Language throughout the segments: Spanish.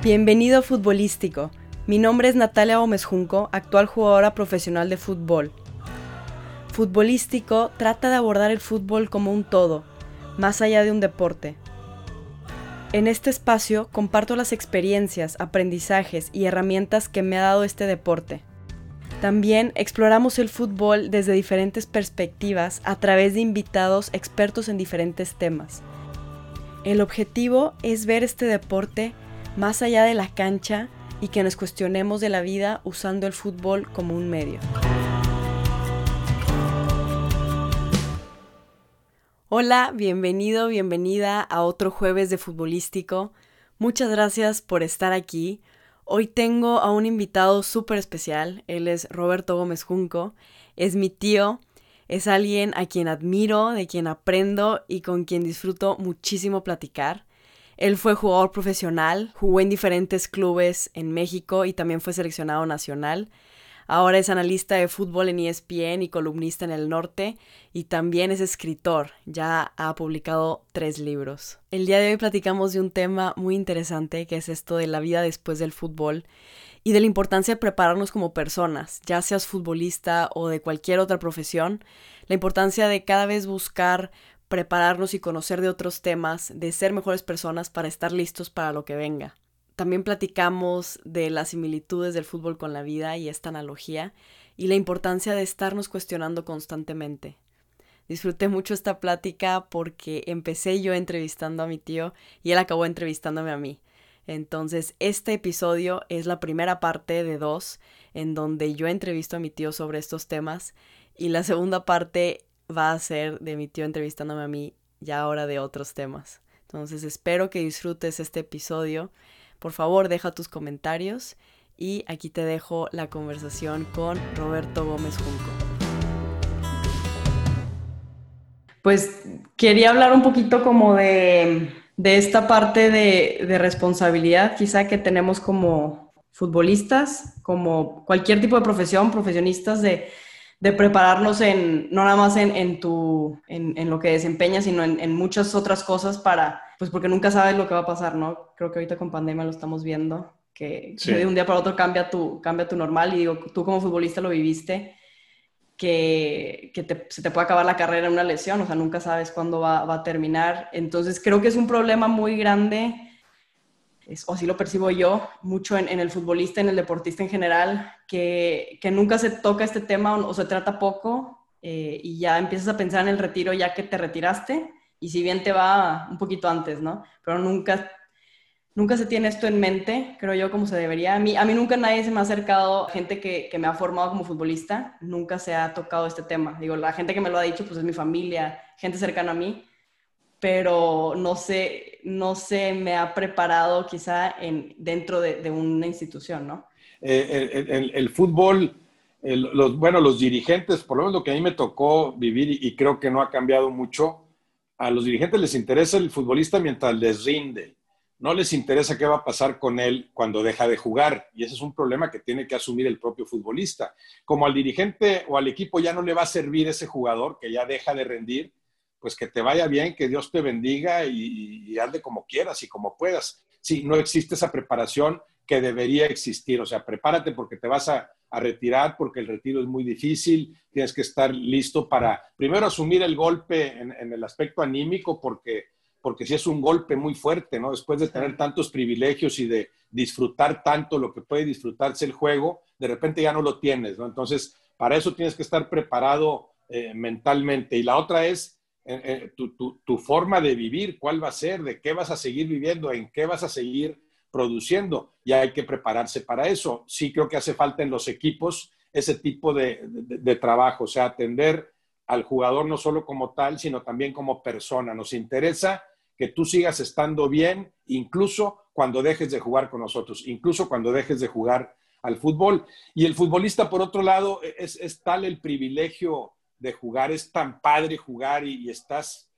Bienvenido Futbolístico. Mi nombre es Natalia Gómez Junco, actual jugadora profesional de fútbol. Futbolístico trata de abordar el fútbol como un todo, más allá de un deporte. En este espacio comparto las experiencias, aprendizajes y herramientas que me ha dado este deporte. También exploramos el fútbol desde diferentes perspectivas a través de invitados expertos en diferentes temas. El objetivo es ver este deporte más allá de la cancha y que nos cuestionemos de la vida usando el fútbol como un medio. Hola, bienvenido, bienvenida a otro jueves de futbolístico. Muchas gracias por estar aquí. Hoy tengo a un invitado súper especial. Él es Roberto Gómez Junco. Es mi tío. Es alguien a quien admiro, de quien aprendo y con quien disfruto muchísimo platicar. Él fue jugador profesional, jugó en diferentes clubes en México y también fue seleccionado nacional. Ahora es analista de fútbol en ESPN y columnista en el norte y también es escritor. Ya ha publicado tres libros. El día de hoy platicamos de un tema muy interesante que es esto de la vida después del fútbol y de la importancia de prepararnos como personas, ya seas futbolista o de cualquier otra profesión, la importancia de cada vez buscar prepararnos y conocer de otros temas, de ser mejores personas para estar listos para lo que venga. También platicamos de las similitudes del fútbol con la vida y esta analogía y la importancia de estarnos cuestionando constantemente. Disfruté mucho esta plática porque empecé yo entrevistando a mi tío y él acabó entrevistándome a mí. Entonces, este episodio es la primera parte de dos en donde yo entrevisto a mi tío sobre estos temas y la segunda parte va a ser de mi tío entrevistándome a mí ya ahora de otros temas. Entonces espero que disfrutes este episodio. Por favor, deja tus comentarios y aquí te dejo la conversación con Roberto Gómez Junco. Pues quería hablar un poquito como de, esta parte de, de responsabilidad quizá que tenemos como futbolistas, como cualquier tipo de profesión, profesionistas de de prepararnos en, no nada más en, en tu, en, lo que desempeñas, sino en, muchas otras cosas para, pues porque nunca sabes lo que va a pasar, ¿no? Creo que ahorita con pandemia lo estamos viendo, que, de un día para otro cambia tu, cambia tu normal y digo, tú como futbolista lo viviste, que, que se te puede acabar la carrera en una lesión, o sea, nunca sabes cuándo va, va a terminar. Entonces creo que es un problema muy grande o así lo percibo yo, mucho en, el futbolista, en el deportista en general, que, nunca se toca este tema o, se trata poco eh, y ya empiezas a pensar en el retiro ya que te retiraste y si bien te va un poquito antes, ¿no? Pero nunca, nunca se tiene esto en mente, creo yo, como se debería. A mí, a mí nunca nadie se me ha acercado, gente que, que me ha formado como futbolista, nunca se ha tocado este tema. Digo, la gente que me lo ha dicho, pues es mi familia, gente cercana a mí, pero no sé, no se me ha preparado quizá en, dentro de, una institución, ¿no? Eh, el, fútbol, los, bueno, los dirigentes, por lo menos lo que a mí me tocó vivir y, creo que no ha cambiado mucho, a los dirigentes les interesa el futbolista mientras les rinde. No les interesa qué va a pasar con él cuando deja de jugar. Y ese es un problema que tiene que asumir el propio futbolista. Como al dirigente o al equipo ya no le va a servir ese jugador que ya deja de rendir, pues que te vaya bien, que Dios te bendiga y, y ande como quieras y como puedas. Sí, no existe esa preparación que debería existir. O sea, prepárate porque te vas a, retirar, porque el retiro es muy difícil. Tienes que estar listo para, primero, asumir el golpe en, el aspecto anímico, porque, porque si es un golpe muy fuerte, ¿no? Después de tener tantos privilegios y de disfrutar tanto lo que puede disfrutarse el juego, de repente ya no lo tienes, ¿no? Entonces, para eso tienes que estar preparado eh, mentalmente. Y la otra es tu, forma de vivir, cuál va a ser, de qué vas a seguir viviendo, en qué vas a seguir produciendo. Y hay que prepararse para eso. Sí creo que hace falta en los equipos ese tipo de, de trabajo, o sea, atender al jugador no solo como tal, sino también como persona. Nos interesa que tú sigas estando bien, incluso cuando dejes de jugar con nosotros, incluso cuando dejes de jugar al fútbol. Y el futbolista, por otro lado, es, es tal el privilegio de jugar, es tan padre jugar y, estás,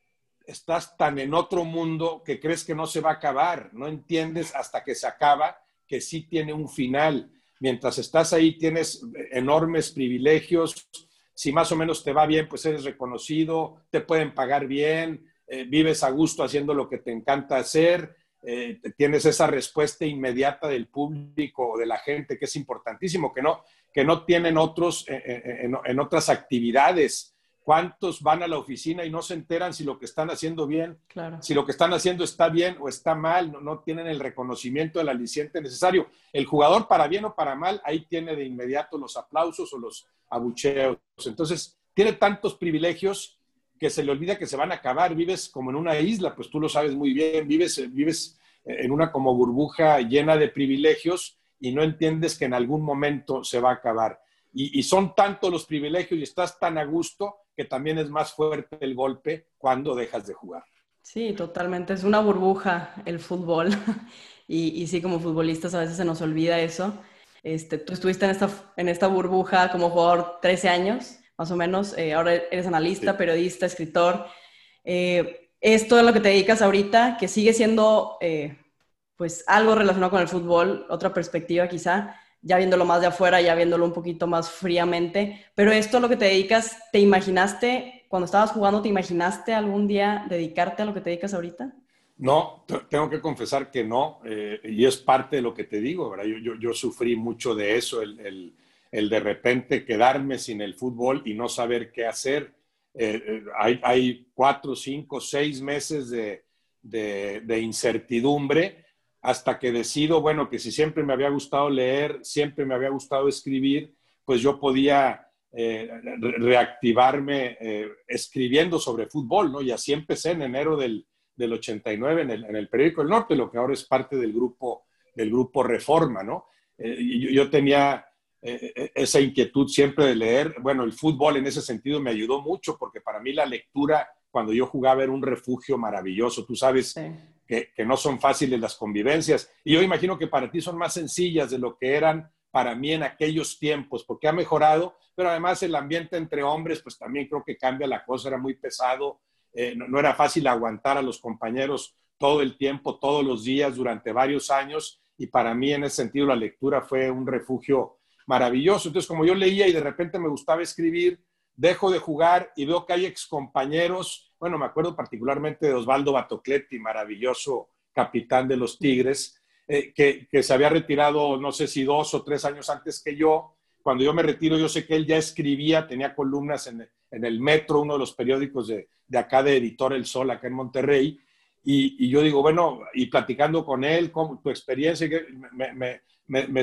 estás tan en otro mundo que crees que no se va a acabar, no entiendes hasta que se acaba que sí tiene un final. Mientras estás ahí tienes enormes privilegios, si más o menos te va bien, pues eres reconocido, te pueden pagar bien, eh, vives a gusto haciendo lo que te encanta hacer, eh, tienes esa respuesta inmediata del público o de la gente, que es importantísimo, que no, que no tienen otros eh, eh, en, otras actividades. ¿Cuántos van a la oficina y no se enteran si lo que están haciendo bien, si lo que están haciendo está bien o está mal, no, no, tienen el reconocimiento del aliciente necesario? El jugador, para bien o para mal, ahí tiene de inmediato los aplausos o los abucheos. Entonces, tiene tantos privilegios que se le olvida que se van a acabar, vives como en una isla, pues tú lo sabes muy bien, vives, vives en una como burbuja llena de privilegios y no entiendes que en algún momento se va a acabar. Y, son tantos los privilegios y estás tan a gusto que también es más fuerte el golpe cuando dejas de jugar. Sí, totalmente. Es una burbuja el fútbol. y, y, sí, como futbolistas a veces se nos olvida eso. Este, tú estuviste en esta, en esta burbuja como jugador 13 años más o menos. Eh, ahora eres analista, periodista, escritor. Eh, es todo lo que te dedicas ahorita, que sigue siendo eh, pues algo relacionado con el fútbol, otra perspectiva quizá, ya viéndolo más de afuera, ya viéndolo un poquito más fríamente, pero esto a lo que te dedicas, ¿te imaginaste, cuando estabas jugando, te imaginaste algún día dedicarte a lo que te dedicas ahorita? No, tengo que confesar que no, y es parte de lo que te digo, ¿verdad? Yo, yo, yo sufrí mucho de eso, el el de repente quedarme sin el fútbol y no saber qué hacer. Eh, eh, hay, cuatro, cinco, seis meses de, incertidumbre hasta que decido, bueno, que si siempre me había gustado leer, siempre me había gustado escribir, pues yo podía eh, reactivarme escribiendo sobre fútbol, ¿no? Y así empecé en enero del, 89 en el, en el, periódico El Norte, lo que ahora es parte del grupo, del grupo Reforma, ¿no? yo, tenía eh, esa inquietud siempre de leer. Bueno, el fútbol en ese sentido me ayudó mucho porque para mí la lectura cuando yo jugaba era un refugio maravilloso. Tú sabes que, que, no son fáciles las convivencias y yo imagino que para ti son más sencillas de lo que eran para mí en aquellos tiempos porque ha mejorado, pero además el ambiente entre hombres pues también creo que cambia la cosa, era muy pesado, eh, no, no era fácil aguantar a los compañeros todo el tiempo, todos los días, durante varios años y para mí en ese sentido la lectura fue un refugio maravilloso. Entonces, como yo leía y de repente me gustaba escribir, dejo de jugar y veo que hay excompañeros, bueno, me acuerdo particularmente de Osvaldo Batocletti, maravilloso capitán de los Tigres, eh, que, se había retirado, no sé si dos o tres años antes que yo. Cuando yo me retiro, yo sé que él ya escribía, tenía columnas en, el Metro, uno de los periódicos de, acá de Editor El Sol, acá en Monterrey, y, yo digo, bueno, y platicando con él, con tu experiencia, me, me,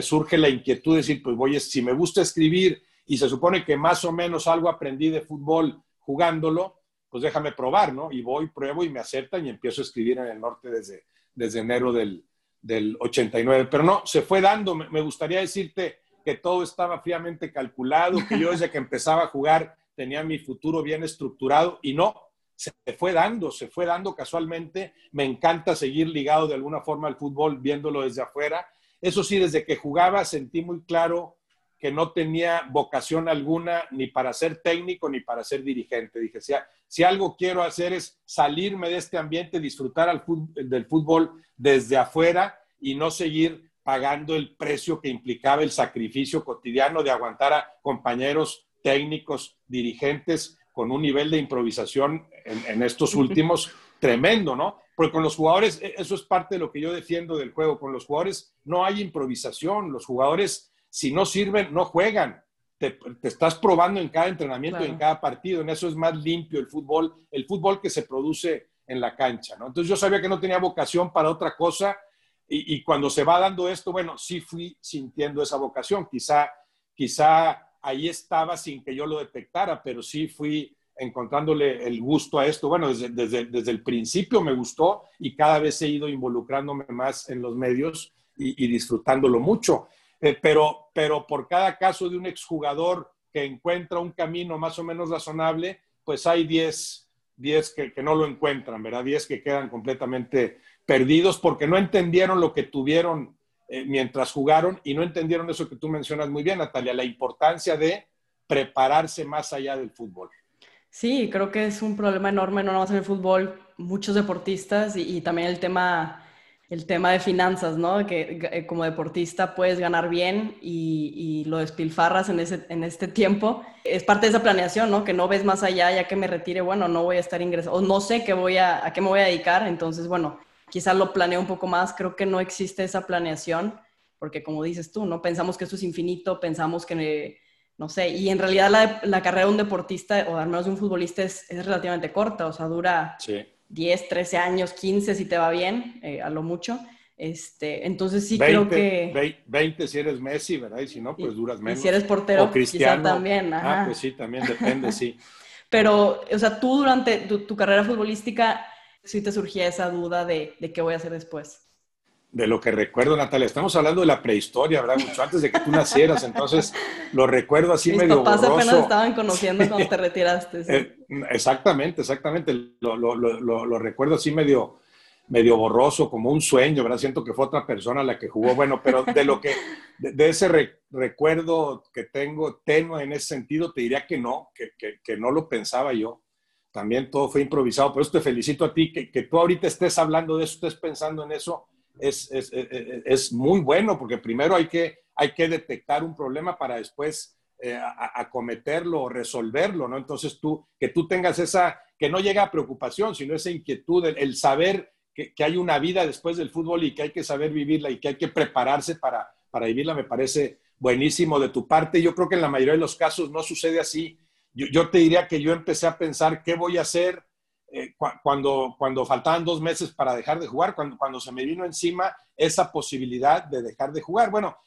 surge la inquietud de decir, pues voy, si me gusta escribir y se supone que más o menos algo aprendí de fútbol jugándolo, pues déjame probar, ¿no? Y voy, pruebo y me aceptan y empiezo a escribir en el norte desde, desde enero del, del 89. Pero no, se fue dando. Me, gustaría decirte que todo estaba fríamente calculado, que yo desde que empezaba a jugar tenía mi futuro bien estructurado y no, se fue dando, se fue dando casualmente. Me encanta seguir ligado de alguna forma al fútbol viéndolo desde afuera eso sí, desde que jugaba sentí muy claro que no tenía vocación alguna ni para ser técnico ni para ser dirigente. Dije, si, si algo quiero hacer es salirme de este ambiente, disfrutar al del fútbol desde afuera y no seguir pagando el precio que implicaba el sacrificio cotidiano de aguantar a compañeros técnicos, dirigentes con un nivel de improvisación en, en estos últimos tremendo, ¿no? Porque con los jugadores, e, eso es parte de lo que yo defiendo del juego, con los jugadores no hay improvisación, los jugadores si no sirven, no juegan. Te, estás probando en cada entrenamiento y en cada partido, en eso es más limpio el fútbol, el fútbol que se produce en la cancha, ¿no? Entonces yo sabía que no tenía vocación para otra cosa y, y cuando se va dando esto, bueno, sí fui sintiendo esa vocación, quizá, quizá ahí estaba sin que yo lo detectara, pero sí fui encontrándole el gusto a esto. Bueno, desde, desde, el principio me gustó y cada vez he ido involucrándome más en los medios y, disfrutándolo mucho. Eh, pero, pero por cada caso de un exjugador que encuentra un camino más o menos razonable, pues hay 10, 10 que, no lo encuentran, ¿verdad? 10 que quedan completamente perdidos porque no entendieron lo que tuvieron eh, mientras jugaron y no entendieron eso que tú mencionas muy bien, Natalia, la importancia de prepararse más allá del fútbol. Sí, creo que es un problema enorme, no nomás en el fútbol, muchos deportistas y, también el tema, el tema de finanzas, ¿no? Que, eh, como deportista puedes ganar bien y, lo despilfarras en, ese, en este tiempo. Es parte de esa planeación, ¿no? Que no ves más allá, ya que me retire, bueno, no voy a estar ingresando, o no sé qué voy a, a qué me voy a dedicar, entonces, bueno, quizás lo planeo un poco más, creo que no existe esa planeación, porque como dices tú, ¿no? Pensamos que esto es infinito, pensamos que, no sé, y en realidad la, la carrera de un deportista, o al menos de un futbolista, es, es relativamente corta, o sea, dura 10, 13 años, 15 si te va bien, eh, a lo mucho. Este, entonces sí creo que... 20 si eres Messi, ¿verdad? Y si no, pues duras menos. Y si eres portero, quizá también. Ah, ajá. Ah, pues sí, también depende, sí. Pero, o sea, tú durante tu, carrera futbolística, sí te surgía esa duda de, de, qué voy a hacer después. De lo que recuerdo, Natalia, estamos hablando de la prehistoria, ¿verdad? Mucho antes de que tú nacieras, entonces lo recuerdo así Mis medio papás apenas estaban conociendo cuando te retiraste. Eh, exactamente, exactamente. Lo, lo, lo, lo recuerdo así medio medio borroso, como un sueño, ¿verdad? Siento que fue otra persona la que jugó. Bueno, pero de lo que, de, ese recuerdo que tengo tenue en ese sentido, te diría que no, que, que, no lo pensaba yo. También todo fue improvisado. Por eso te felicito a ti, que, que tú ahorita estés hablando de eso, estés pensando en eso, es, es, es, es, muy bueno, porque primero hay que, hay que detectar un problema para después eh, acometerlo o resolverlo, ¿no? Entonces tú, que tú tengas esa, que no llega a preocupación, sino esa inquietud, el saber que, hay una vida después del fútbol y que hay que saber vivirla y que hay que prepararse para, para vivirla, me parece buenísimo de tu parte. Yo creo que en la mayoría de los casos no sucede así. Yo, te diría que yo empecé a pensar qué voy a hacer eh, cuando, cuando faltaban dos meses para dejar de jugar, cuando, cuando se me vino encima esa posibilidad de dejar de jugar. Bueno,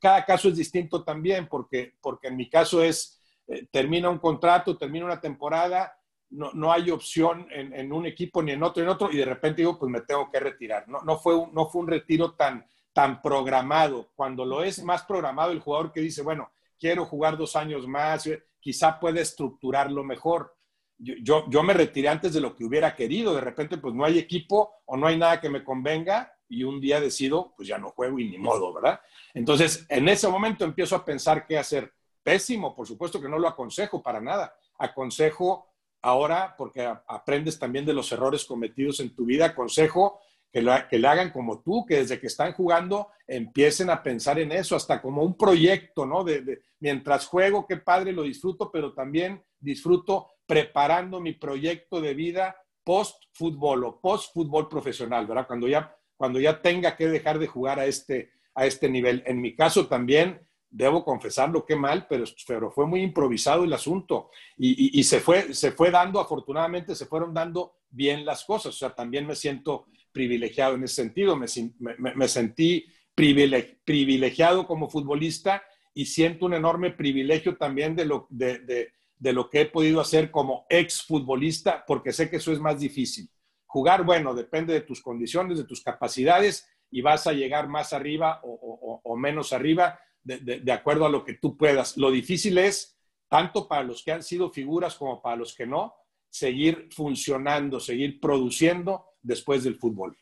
cada caso es distinto también, porque, porque en mi caso es, eh, termina un contrato, termina una temporada no, no hay opción en, en, un equipo ni en otro, en otro, y de repente digo, pues me tengo que retirar. No, no, fue, un, no fue un retiro tan, tan programado. Cuando lo es más programado, el jugador que dice, bueno, quiero jugar dos años más, eh, quizá puede estructurarlo mejor. Yo, yo, me retiré antes de lo que hubiera querido. De repente, pues no hay equipo o no hay nada que me convenga y un día decido, pues ya no juego y ni modo, ¿verdad? Entonces, en ese momento empiezo a pensar qué hacer. Pésimo, por supuesto que no lo aconsejo para nada. Aconsejo ahora, porque aprendes también de los errores cometidos en tu vida, aconsejo que, que le hagan como tú, que desde que están jugando empiecen a pensar en eso, hasta como un proyecto, ¿no? De, mientras juego, qué padre, lo disfruto, pero también disfruto preparando mi proyecto de vida post-fútbol o post-fútbol profesional, ¿verdad? Cuando ya, cuando ya tenga que dejar de jugar a este, a este nivel. En mi caso también, debo confesarlo, qué mal, pero, pero fue muy improvisado el asunto y, se, fue, se fue dando, afortunadamente se fueron dando bien las cosas, o sea, también me siento privilegiado en ese sentido, me, me, sentí privilegiado como futbolista y siento un enorme privilegio también de lo, de, de lo que he podido hacer como ex futbolista, porque sé que eso es más difícil. Jugar, bueno, depende de tus condiciones, de tus capacidades y vas a llegar más arriba o, menos arriba, de, acuerdo a lo que tú puedas. Lo difícil es, tanto para los que han sido figuras como para los que no, seguir funcionando, seguir produciendo después del fútbol.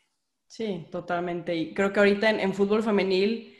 Sí, totalmente. Y creo que ahorita en, fútbol femenil,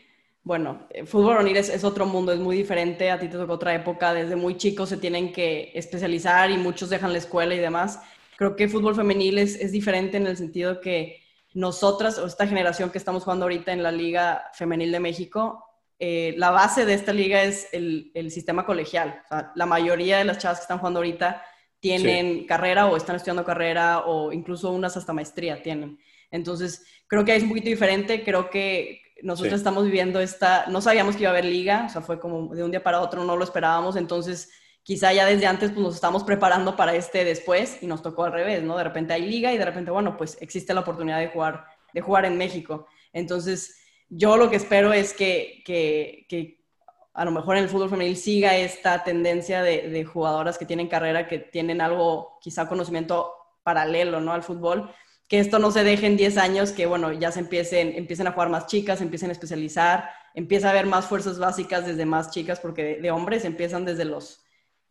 bueno, fútbol femenil es, otro mundo, es muy diferente. A ti te tocó otra época, desde muy chicos se tienen que especializar y muchos dejan la escuela y demás. Creo que fútbol femenil es, es diferente en el sentido que nosotras, o esta generación que estamos jugando ahorita en la Liga Femenil de México, eh, la base de esta liga es el, sistema colegial. la mayoría de las chavas que están jugando ahorita tienen carrera o están estudiando carrera o incluso unas hasta maestría tienen. Entonces, creo que es un poquito diferente. Creo que nosotros estamos viviendo esta, no sabíamos que iba a haber liga, o sea, fue como de un día para otro, no lo esperábamos. Entonces, quizá ya desde antes pues, nos estamos preparando para este después y nos tocó al revés, ¿no? De repente hay liga y de repente, bueno, pues existe la oportunidad de jugar, de jugar en México. Entonces, yo lo que espero es que, que, a lo mejor en el fútbol femenil siga esta tendencia de, de, jugadoras que tienen carrera, que tienen algo, quizá conocimiento paralelo, ¿no? Al fútbol, que esto no se deje en 10 años, que bueno, ya se empiecen, empiecen a jugar más chicas, empiecen a especializar, empieza a haber más fuerzas básicas desde más chicas, porque de, hombres empiezan desde los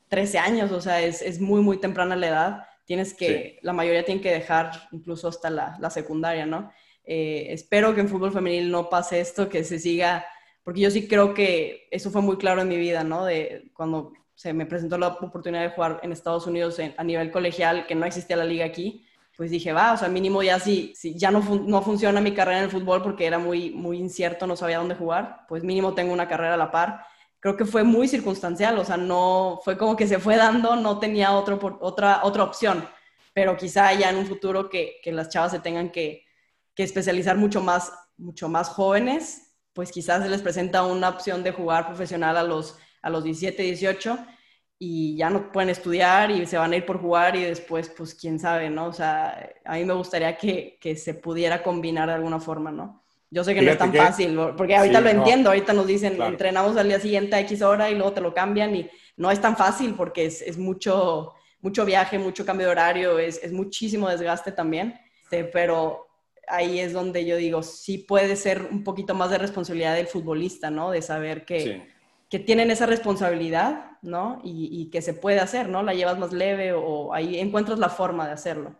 13 años, o sea, es, es muy, muy temprana la edad. Tienes que, la mayoría tienen que dejar incluso hasta la, la secundaria, ¿no? Eh, espero que en fútbol femenil no pase esto, que se siga, porque yo sí creo que eso fue muy claro en mi vida, ¿no? De cuando se me presentó la oportunidad de jugar en Estados Unidos a nivel colegial, que no existía la liga aquí, pues dije, va, o sea, mínimo ya si, si ya no, no funciona mi carrera en el fútbol porque era muy, muy incierto, no sabía dónde jugar, pues mínimo tengo una carrera a la par. Creo que fue muy circunstancial, o sea, no fue como que se fue dando, no tenía otro, otra, otra opción, pero quizá ya en un futuro que, que las chavas se tengan que, que especializar mucho más, mucho más jóvenes, pues quizás se les presenta una opción de jugar profesional a los, a los 17, 18 y ya no pueden estudiar y se van a ir por jugar y después, pues quién sabe, ¿no? O sea, a mí me gustaría que, que se pudiera combinar de alguna forma, ¿no? Yo sé que no es tan fácil, porque ahorita lo entiendo, ahorita nos dicen, entrenamos al día siguiente a X hora y luego te lo cambian y no es tan fácil porque es, es mucho, mucho viaje, mucho cambio de horario, es, es muchísimo desgaste también, este, pero ahí es donde yo digo, sí puede ser un poquito más de responsabilidad del futbolista, ¿no? De saber que, que tienen esa responsabilidad, ¿no? Y, y, que se puede hacer, ¿no? La llevas más leve o ahí encuentras la forma de hacerlo.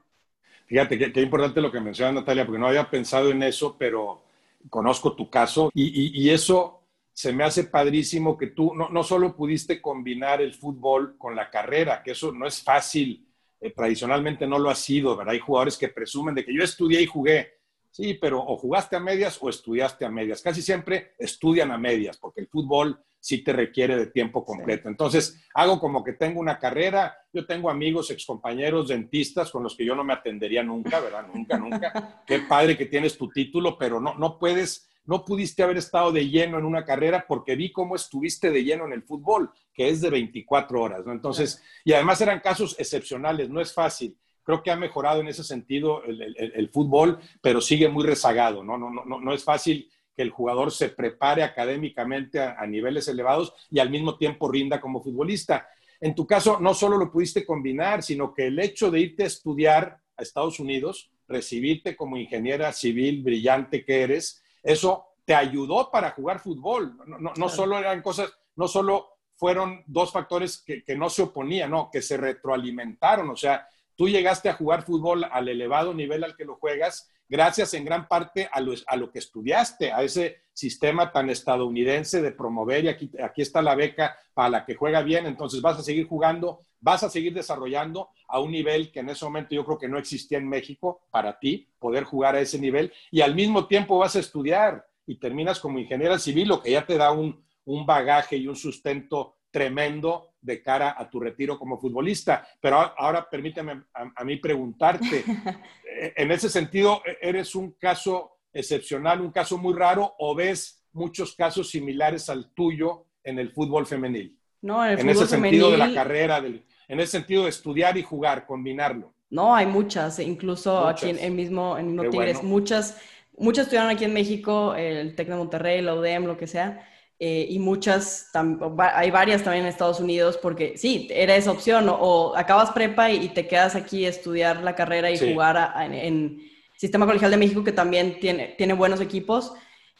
Fíjate, qué, qué importante lo que menciona Natalia, porque no había pensado en eso, pero conozco tu caso y, eso se me hace padrísimo que tú no, no, solo pudiste combinar el fútbol con la carrera, que eso no es fácil, eh, tradicionalmente no lo ha sido, ¿verdad? Hay jugadores que presumen de que yo estudié y jugué. Sí, pero o jugaste a medias o estudiaste a medias. Casi siempre estudian a medias, porque el fútbol sí te requiere de tiempo completo. Entonces, hago como que tengo una carrera, yo tengo amigos, excompañeros dentistas con los que yo no me atendería nunca, ¿verdad? Nunca, nunca. Qué padre que tienes tu título, pero no, no puedes, no pudiste haber estado de lleno en una carrera porque vi cómo estuviste de lleno en el fútbol, que es de 24 horas, ¿no? Entonces, y además eran casos excepcionales, no es fácil. Creo que ha mejorado en ese sentido el, el fútbol, pero sigue muy rezagado, ¿no? No, no, no, no es fácil que el jugador se prepare académicamente a, niveles elevados y al mismo tiempo rinda como futbolista. En tu caso, no solo lo pudiste combinar, sino que el hecho de irte a estudiar a Estados Unidos, recibirte como ingeniera civil brillante que eres, eso te ayudó para jugar fútbol. No, solo eran cosas, no solo fueron dos factores que, que no se oponían, no, que se retroalimentaron. O sea, tú llegaste a jugar fútbol al elevado nivel al que lo juegas gracias en gran parte a lo, que estudiaste, a ese sistema tan estadounidense de promover y aquí, aquí está la beca para la que juega bien, entonces vas a seguir jugando, vas a seguir desarrollando a un nivel que en ese momento yo creo que no existía en México para ti, poder jugar a ese nivel y al mismo tiempo vas a estudiar y terminas como ingeniera civil, lo que ya te da un, un bagaje y un sustento tremendo de cara a tu retiro como futbolista. Pero ahora permíteme a, mí preguntarte, eh, en ese sentido, ¿e-, ¿eres un caso excepcional, un caso muy raro o ves muchos casos similares al tuyo en el fútbol femenil? No, en, el en ese sentido de la carrera, en ese sentido de estudiar y jugar, combinarlo. No, hay muchas, incluso aquí en, el mismo, en mismo Tigres, muchas, muchas estudiaron aquí en México, el Tec de Monterrey, la UDEM, lo que sea, eh, y muchas, hay varias también en Estados Unidos, porque sí, era esa opción, o, acabas prepa y, te quedas aquí a estudiar la carrera y jugar en, Sistema Colegial de México, que también tiene, tiene buenos equipos,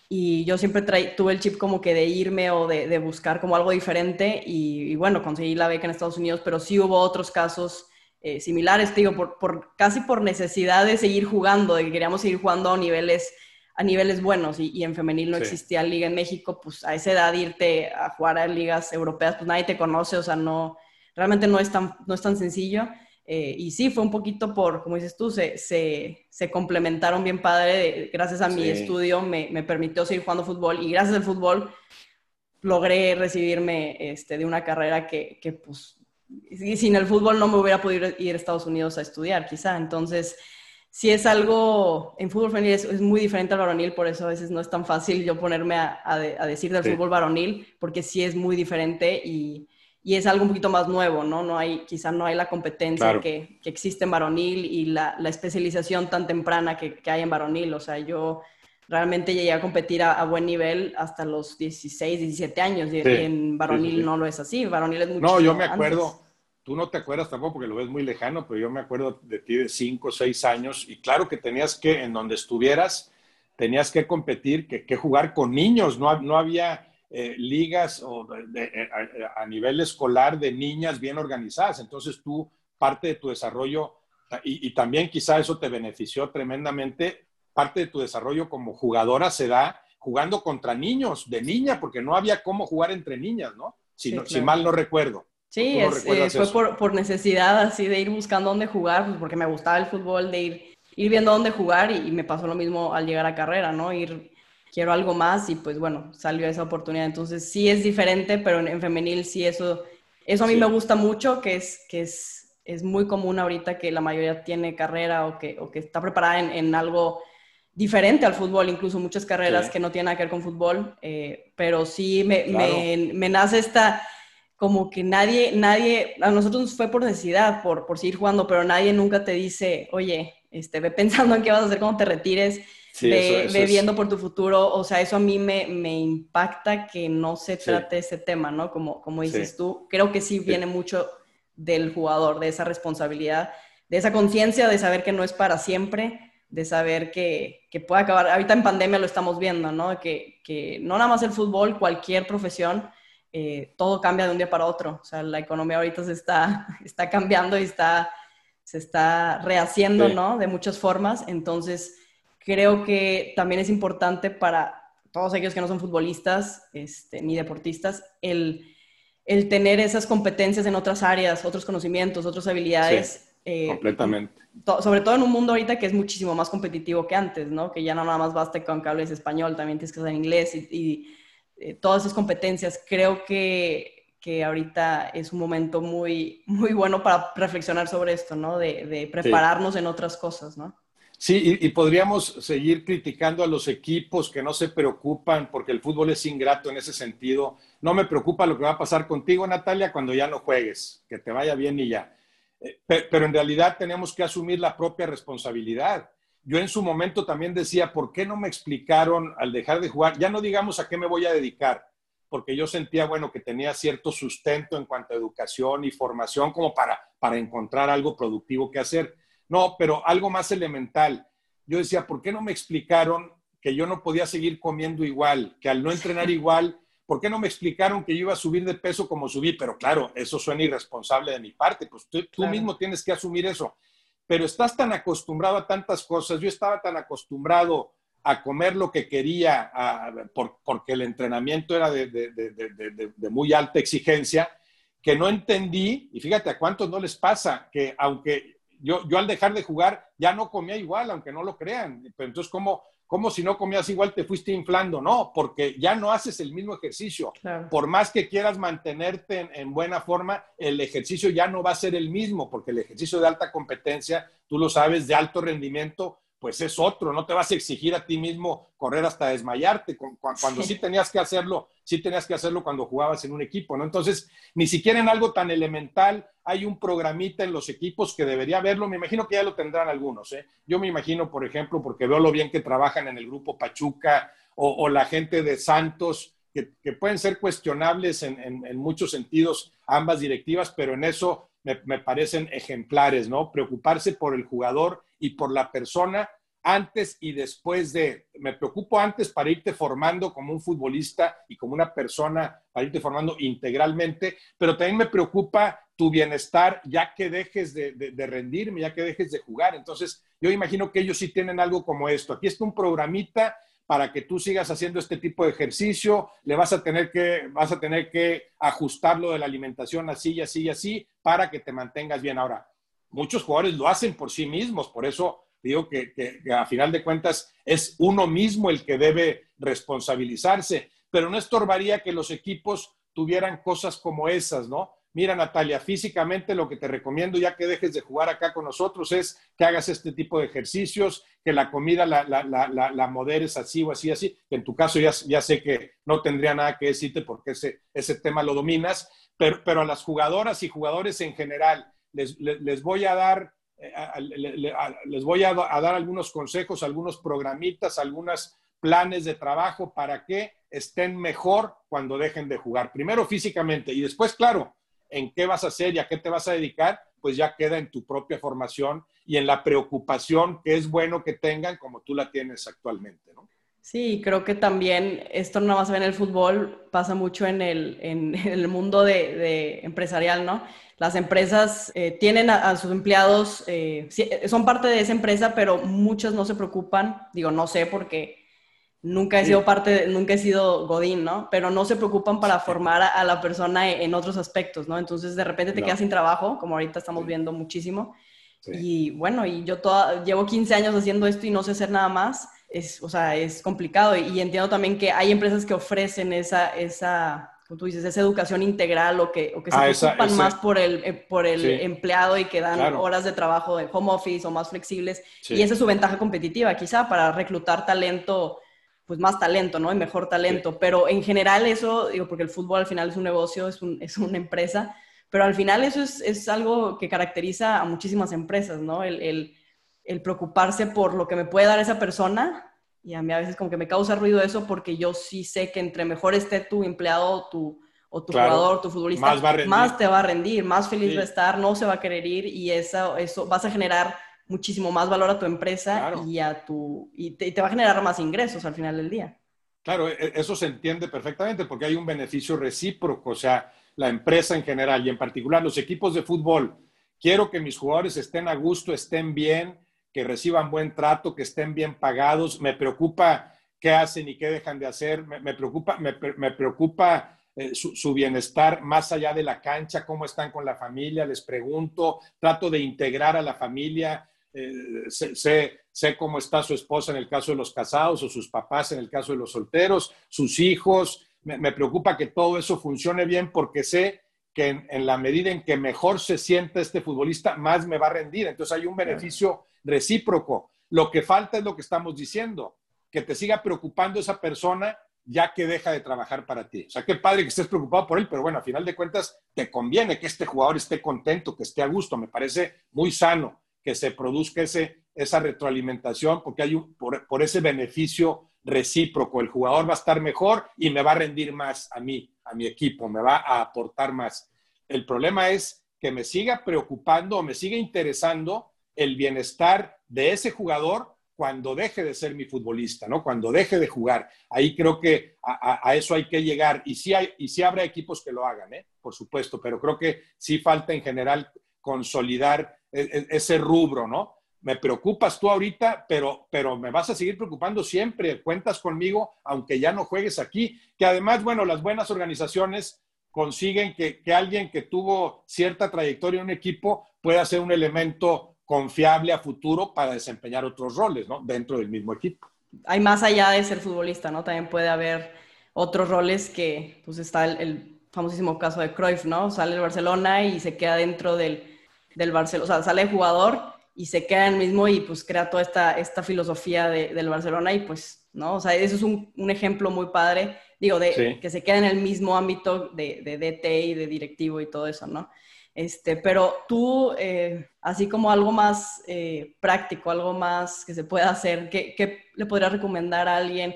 y yo siempre tuve el chip como que de irme o de, buscar como algo diferente, y, bueno, conseguí la beca en Estados Unidos, pero sí hubo otros casos eh, similares, te digo, por, por, casi por necesidad de seguir jugando, de que queríamos seguir jugando a niveles a niveles buenos y, en femenil no existía liga en México, pues a esa edad irte a jugar a ligas europeas, pues nadie te conoce, o sea, no, realmente no es tan, no es tan sencillo. Eh, y sí, fue un poquito por, como dices tú, se, se, se complementaron bien padre. Gracias a mi estudio me, me, permitió seguir jugando fútbol y gracias al fútbol logré recibirme este, de una carrera que, que pues, sin el fútbol no me hubiera podido ir a Estados Unidos a estudiar, quizá. Entonces, si es algo, en fútbol femenil es, muy diferente al varonil, por eso a veces no es tan fácil yo ponerme a, a, decir del fútbol varonil, porque sí es muy diferente y, y, es algo un poquito más nuevo, ¿no? no hay, quizá no hay la competencia que, que, existe en varonil y la, la especialización tan temprana que, que, hay en varonil. O sea, yo realmente llegué a competir a, buen nivel hasta los 16, 17 años y, en varonil no lo es así, varonil es mucho No, yo me acuerdo tú no te acuerdas tampoco porque lo ves muy lejano, pero yo me acuerdo de ti de cinco o seis años y claro que tenías que, en donde estuvieras, tenías que competir, que, jugar con niños, no, no había eh, ligas o eh, a, nivel escolar de niñas bien organizadas, entonces tú parte de tu desarrollo, y, y también quizá eso te benefició tremendamente, parte de tu desarrollo como jugadora se da jugando contra niños, de niña, porque no había cómo jugar entre niñas, ¿no? Si, si mal no recuerdo. Sí, eh, fue por, por, necesidad así de ir buscando dónde jugar, pues porque me gustaba el fútbol, de ir, ir viendo dónde jugar y, me pasó lo mismo al llegar a carrera, ¿no? Ir, quiero algo más y pues bueno, salió esa oportunidad. Entonces sí es diferente, pero en, femenil sí eso, eso a mí me gusta mucho, que es, que es, es muy común ahorita que la mayoría tiene carrera o que, o que está preparada en, en algo diferente al fútbol, incluso muchas carreras que no tienen nada que ver con fútbol, eh, pero sí me, me, nace esta, como que nadie, nadie, a nosotros nos fue por necesidad, por, por seguir jugando, pero nadie nunca te dice, oye, este, ve pensando en qué vas a hacer cuando te retires, ve, viendo por tu futuro, o sea, eso a mí me, me impacta que no se trate ese tema, ¿no? Como, como dices tú, creo que sí viene mucho del jugador, de esa responsabilidad, de esa conciencia de saber que no es para siempre de saber que, que, puede acabar. Ahorita en pandemia lo estamos viendo, ¿no? Que, que no nada más el fútbol, cualquier profesión, eh, todo cambia de un día para otro. O sea, la economía ahorita se está, está cambiando y está, se está rehaciendo, ¿no? De muchas formas. Entonces, creo que también es importante para todos aquellos que no son futbolistas este, ni deportistas, el, el, tener esas competencias en otras áreas, otros conocimientos, otras habilidades. Eh, completamente sobre todo en un mundo ahorita que es muchísimo más competitivo que antes, ¿no? Que ya no nada más basta con que hables español, también tienes que saber inglés y, eh, todas esas competencias. Creo que, que, ahorita es un momento muy, muy bueno para reflexionar sobre esto, ¿no? De, prepararnos en otras cosas, ¿no? Sí, y, podríamos seguir criticando a los equipos que no se preocupan porque el fútbol es ingrato en ese sentido. No me preocupa lo que va a pasar contigo, Natalia, cuando ya no juegues, que te vaya bien y ya pero en realidad tenemos que asumir la propia responsabilidad. Yo en su momento también decía, ¿por qué no me explicaron al dejar de jugar? Ya no digamos a qué me voy a dedicar, porque yo sentía, bueno, que tenía cierto sustento en cuanto a educación y formación como para, para encontrar algo productivo que hacer. No, pero algo más elemental. Yo decía, ¿por qué no me explicaron que yo no podía seguir comiendo igual, que al no entrenar igual ¿Por qué no me explicaron que yo iba a subir de peso como subí? Pero claro, eso suena irresponsable de mi parte, pues tú, mismo tienes que asumir eso. Pero estás tan acostumbrado a tantas cosas, yo estaba tan acostumbrado a comer lo que quería porque el entrenamiento era de, muy alta exigencia, que no entendí, y fíjate a cuántos no les pasa, que aunque yo, yo al dejar de jugar ya no comía igual, aunque no lo crean. Pero entonces, ¿cómo, ¿Cómo si no comías igual te fuiste inflando? No, porque ya no haces el mismo ejercicio. Por más que quieras mantenerte en, buena forma, el ejercicio ya no va a ser el mismo, porque el ejercicio de alta competencia, tú lo sabes, de alto rendimiento, pues es otro, no te vas a exigir a ti mismo correr hasta desmayarte, cuando sí, tenías que hacerlo, sí tenías que hacerlo cuando jugabas en un equipo, ¿no? Entonces, ni siquiera en algo tan elemental hay un programita en los equipos que debería verlo, me imagino que ya lo tendrán algunos, ¿eh? Yo me imagino, por ejemplo, porque veo lo bien que trabajan en el grupo Pachuca o, la gente de Santos, que, pueden ser cuestionables en, muchos sentidos ambas directivas, pero en eso me, me parecen ejemplares, ¿no? Preocuparse por el jugador y por la persona antes y después de, me preocupo antes para irte formando como un futbolista y como una persona, para irte formando integralmente, pero también me preocupa tu bienestar ya que dejes de, de, rendirme, ya que dejes de jugar. Entonces, yo imagino que ellos sí tienen algo como esto. Aquí está un programita para que tú sigas haciendo este tipo de ejercicio, le vas a tener que, vas a tener que ajustarlo de la alimentación así y así y así para que te mantengas bien. Ahora, muchos jugadores lo hacen por sí mismos, por eso digo que, a final de cuentas es uno mismo el que debe responsabilizarse, pero no estorbaría que los equipos tuvieran cosas como esas, ¿no? Mira, Natalia, físicamente lo que te recomiendo ya que dejes de jugar acá con nosotros es que hagas este tipo de ejercicios, que la comida la, la, la, moderes así o así, así, en tu caso ya, ya, sé que no tendría nada que decirte porque ese, ese tema lo dominas, pero, pero a las jugadoras y jugadores en general les, les voy a dar les voy a, dar algunos consejos, algunos programitas, algunos planes de trabajo para que estén mejor cuando dejen de jugar. Primero físicamente y después, claro, en qué vas a hacer y a qué te vas a dedicar, pues ya queda en tu propia formación y en la preocupación que es bueno que tengan como tú la tienes actualmente, ¿no? Sí, creo que también esto no más ve en el fútbol, pasa mucho en el, en el mundo de, de empresarial, ¿no? Las empresas eh, tienen a, sus empleados, eh, son parte de esa empresa, pero muchas no se preocupan. Digo, no sé porque nunca he sido parte, nunca he sido Godín, ¿no? Pero no se preocupan para formar a, la persona en otros aspectos, ¿no? Entonces de repente te quedas sin trabajo, como ahorita estamos viendo muchísimo. Y bueno, y yo toda, llevo 15 años haciendo esto y no sé hacer nada más. Es, o sea, es complicado y, entiendo también que hay empresas que ofrecen esa, esa como tú dices, esa educación integral o que, o que se ah, preocupan más por el, eh, por el empleado y que dan horas de trabajo de home office o más flexibles. Y esa es su ventaja competitiva, quizá, para reclutar talento, pues más talento, ¿no? Y mejor talento. Pero en general eso, digo, porque el fútbol al final es un negocio, es, un, es una empresa, pero al final eso es, es, algo que caracteriza a muchísimas empresas, ¿no? El, el, el preocuparse por lo que me puede dar esa persona y a mí a veces como que me causa ruido eso porque yo sí sé que entre mejor esté tu empleado tu, o tu jugador, tu futbolista, más, te va a rendir, más feliz va a estar, no se va a querer ir y eso, eso vas a generar muchísimo más valor a tu empresa y, a tu, y te, te va a generar más ingresos al final del día. Claro, e, eso se entiende perfectamente porque hay un beneficio recíproco, o sea, la empresa en general y en particular los equipos de fútbol. Quiero que mis jugadores estén a gusto, estén bien, que reciban buen trato, que estén bien pagados. Me preocupa qué hacen y qué dejan de hacer. Me, preocupa, me, preocupa eh, su, bienestar más allá de la cancha, cómo están con la familia, les pregunto, trato de integrar a la familia. Eh, sé, sé, cómo está su esposa en el caso de los casados o sus papás en el caso de los solteros, sus hijos. Me, preocupa que todo eso funcione bien porque sé que en, la medida en que mejor se sienta este futbolista, más me va a rendir. Entonces hay un beneficio recíproco. Lo que falta es lo que estamos diciendo, que te siga preocupando esa persona ya que deja de trabajar para ti. O sea, qué padre que estés preocupado por él, pero bueno, a final de cuentas te conviene que este jugador esté contento, que esté a gusto. Me parece muy sano que se produzca ese, esa retroalimentación porque hay un, por, ese beneficio recíproco. El jugador va a estar mejor y me va a rendir más a mí, a mi equipo, me va a aportar más. El problema es que me siga preocupando o me siga interesando el bienestar de ese jugador cuando deje de ser mi futbolista, ¿no? Cuando deje de jugar. Ahí creo que a, eso hay que llegar. Y sí, hay, y sí habrá equipos que lo hagan, ¿eh? Por supuesto, pero creo que sí falta en general consolidar ese rubro, ¿no? Me preocupas tú ahorita, pero, pero me vas a seguir preocupando siempre. Cuentas conmigo, aunque ya no juegues aquí. Que además, bueno, las buenas organizaciones consiguen que, que alguien que tuvo cierta trayectoria en un equipo pueda ser un elemento confiable a futuro para desempeñar otros roles, ¿no? Dentro del mismo equipo. Hay más allá de ser futbolista, ¿no? También puede haber otros roles que, pues está el, famosísimo caso de Cruyff, ¿no? Sale el Barcelona y se queda dentro del, del Barcelona, o sea, sale el jugador y se queda en el mismo y pues crea toda esta, esta filosofía del Barcelona y pues, ¿no? O sea, eso es un, un ejemplo muy padre, digo, de que se queda en el mismo ámbito de, de DT y de directivo y todo eso, ¿no? Este, pero tú, eh, así como algo más eh, práctico, algo más que se pueda hacer, ¿qué, le podrías recomendar a alguien,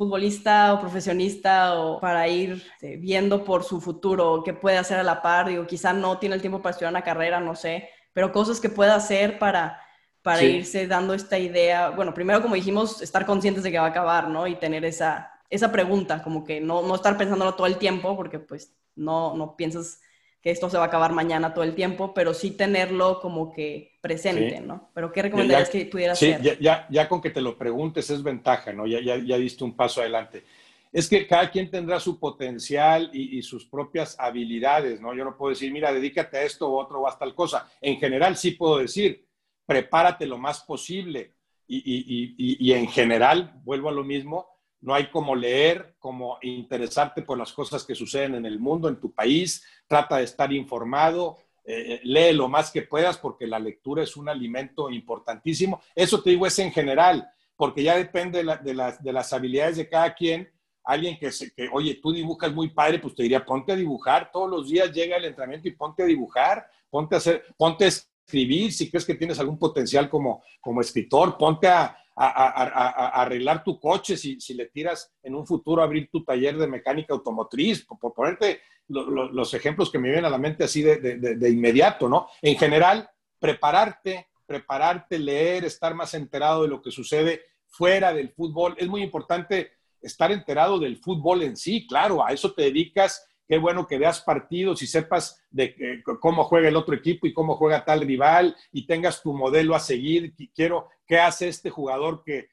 futbolista o profesionista, o para ir este, viendo por su futuro, qué puede hacer a la par? Digo, quizá no tiene el tiempo para estudiar una carrera, no sé, pero cosas que pueda hacer para, para irse dando esta idea. Bueno, primero, como dijimos, estar conscientes de que va a acabar, ¿no? Y tener esa, esa pregunta, como que no, no estar pensándolo todo el tiempo, porque pues no, no piensas que esto se va a acabar mañana todo el tiempo, pero sí tenerlo como que presente, ¿no? Pero ¿qué recomendarías que pudieras sí, hacer? Ya, ya, con que te lo preguntes es ventaja, ¿no? Ya, ya, ya diste un paso adelante. Es que cada quien tendrá su potencial y, sus propias habilidades, ¿no? Yo no puedo decir, mira, dedícate a esto o otro o a tal cosa. En general sí puedo decir, prepárate lo más posible. Y, y, y en general, vuelvo a lo mismo, no hay como leer, como interesarte por las cosas que suceden en el mundo, en tu país, trata de estar informado, eh, eh, lee lo más que puedas porque la lectura es un alimento importantísimo. Eso te digo es en general, porque ya depende de, las, habilidades de cada quien. Alguien que, oye, tú dibujas muy padre, pues te diría, ponte a dibujar, todos los días llega el entrenamiento y ponte a dibujar, ponte a hacer, ponte a escribir, si crees que tienes algún potencial como, como escritor, ponte a, arreglar tu coche si, le tiras en un futuro abrir tu taller de mecánica automotriz, por, ponerte los ejemplos que me vienen a la mente así de, inmediato, ¿no? En general, prepararte, prepararte, leer, estar más enterado de lo que sucede fuera del fútbol. Es muy importante estar enterado del fútbol en sí, claro, a eso te dedicas qué bueno que veas partidos y sepas de cómo juega el otro equipo y cómo juega tal rival y tengas tu modelo a seguir. Quiero, ¿qué hace este jugador que,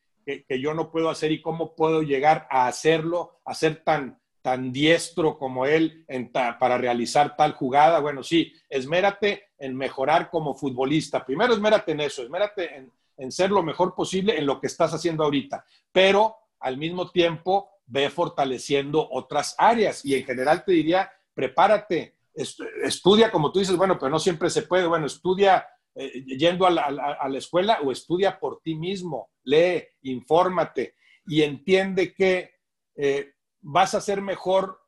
yo no puedo hacer y cómo puedo llegar a hacerlo, a ser tan, tan diestro como él para realizar tal jugada? Bueno, sí, esmérate en mejorar como futbolista. Primero esmérate en eso, esmérate en, en ser lo mejor posible en lo que estás haciendo ahorita, pero al mismo tiempo ve fortaleciendo otras áreas. Y en general te diría, prepárate, estudia, como tú dices, bueno, pero no siempre se puede, bueno, estudia eh, yendo a la, escuela o estudia por ti mismo, lee, infórmate y entiende que eh, vas a ser mejor,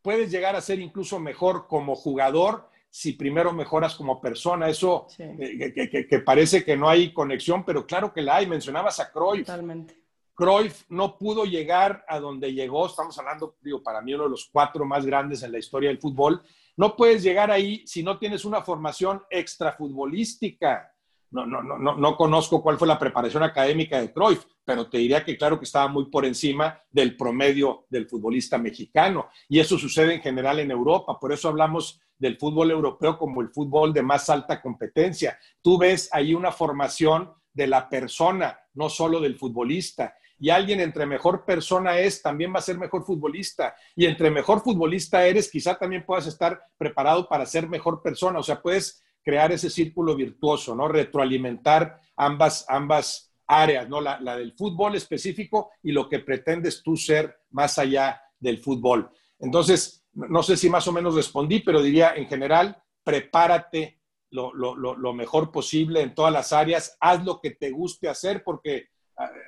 puedes llegar a ser incluso mejor como jugador si primero mejoras como persona. Eso eh, que, parece que no hay conexión, pero claro que la hay. Mencionabas a Cruyff. Totalmente. Cruyff no pudo llegar a donde llegó. Estamos hablando, digo, para mí uno de los cuatro más grandes en la historia del fútbol. No puedes llegar ahí si no tienes una formación extrafutbolística. No, no, no, no, no conozco cuál fue la preparación académica de Cruyff, pero te diría que claro que estaba muy por encima del promedio del futbolista mexicano. Y eso sucede en general en Europa. Por eso hablamos del fútbol europeo como el fútbol de más alta competencia. Tú ves ahí una formación de la persona, no solo del futbolista. Y alguien entre mejor persona es, también va a ser mejor futbolista. Y entre mejor futbolista eres, quizá también puedas estar preparado para ser mejor persona. O sea, puedes crear ese círculo virtuoso, ¿no? Retroalimentar ambas, ambas áreas, ¿no? La, la del fútbol específico y lo que pretendes tú ser más allá del fútbol. Entonces, no sé si más o menos respondí, pero diría en general, prepárate lo, mejor posible en todas las áreas, haz lo que te guste hacer, porque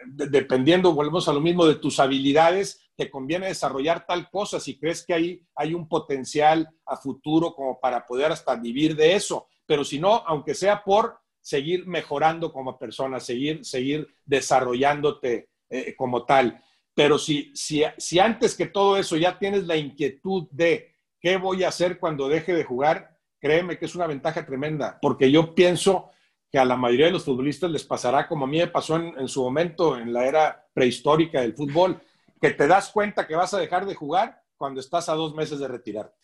dependiendo, volvemos a lo mismo, de tus habilidades, te conviene desarrollar tal cosa si crees que ahí hay un potencial a futuro como para poder hasta vivir de eso. Pero si no, aunque sea por seguir mejorando como persona, seguir, seguir desarrollándote eh, como tal. Pero si, si, si antes que todo eso ya tienes la inquietud de qué voy a hacer cuando deje de jugar, créeme que es una ventaja tremenda, porque yo pienso que a la mayoría de los futbolistas les pasará como a mí me pasó en, su momento, en la era prehistórica del fútbol, que te das cuenta que vas a dejar de jugar cuando estás a dos meses de retirarte.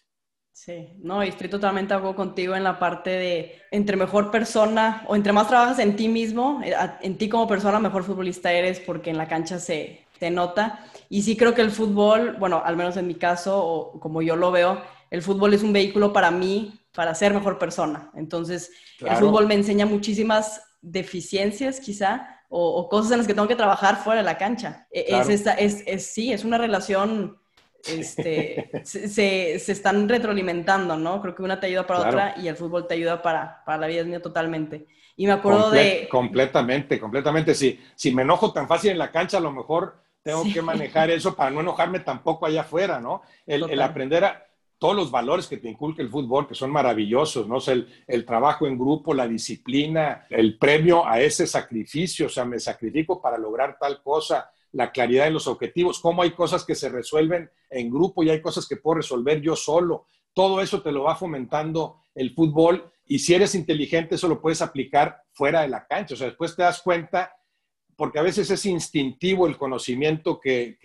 Sí, no, y estoy totalmente de acuerdo contigo en la parte de entre mejor persona o entre más trabajas en ti mismo, eh, en ti como persona, mejor futbolista eres porque en la cancha se, se nota. Y sí creo que el fútbol, bueno, al menos en mi caso, o como yo lo veo, el fútbol es un vehículo para mí, para ser mejor persona. Entonces, el fútbol me enseña muchísimas deficiencias quizá, o, cosas en las que tengo que trabajar fuera de la cancha. E, es, esta, es, es, sí, es una relación, este, se, se, están retroalimentando, ¿no? Creo que una te ayuda para otra y el fútbol te ayuda para, para la vida mía totalmente. Y me acuerdo de... Completamente, completamente. Si, si me enojo tan fácil en la cancha, a lo mejor tengo que manejar eso para no enojarme tampoco allá afuera, ¿no? El, aprender a todos los valores que te inculca el fútbol, que son maravillosos, ¿no? O sea, el, trabajo en grupo, la disciplina, el premio a ese sacrificio, o sea, me sacrifico para lograr tal cosa, la claridad de los objetivos, cómo hay cosas que se resuelven en grupo y hay cosas que puedo resolver yo solo. Todo eso te lo va fomentando el fútbol y si eres inteligente eso lo puedes aplicar fuera de la cancha. O sea, después te das cuenta porque a veces es instintivo el conocimiento que,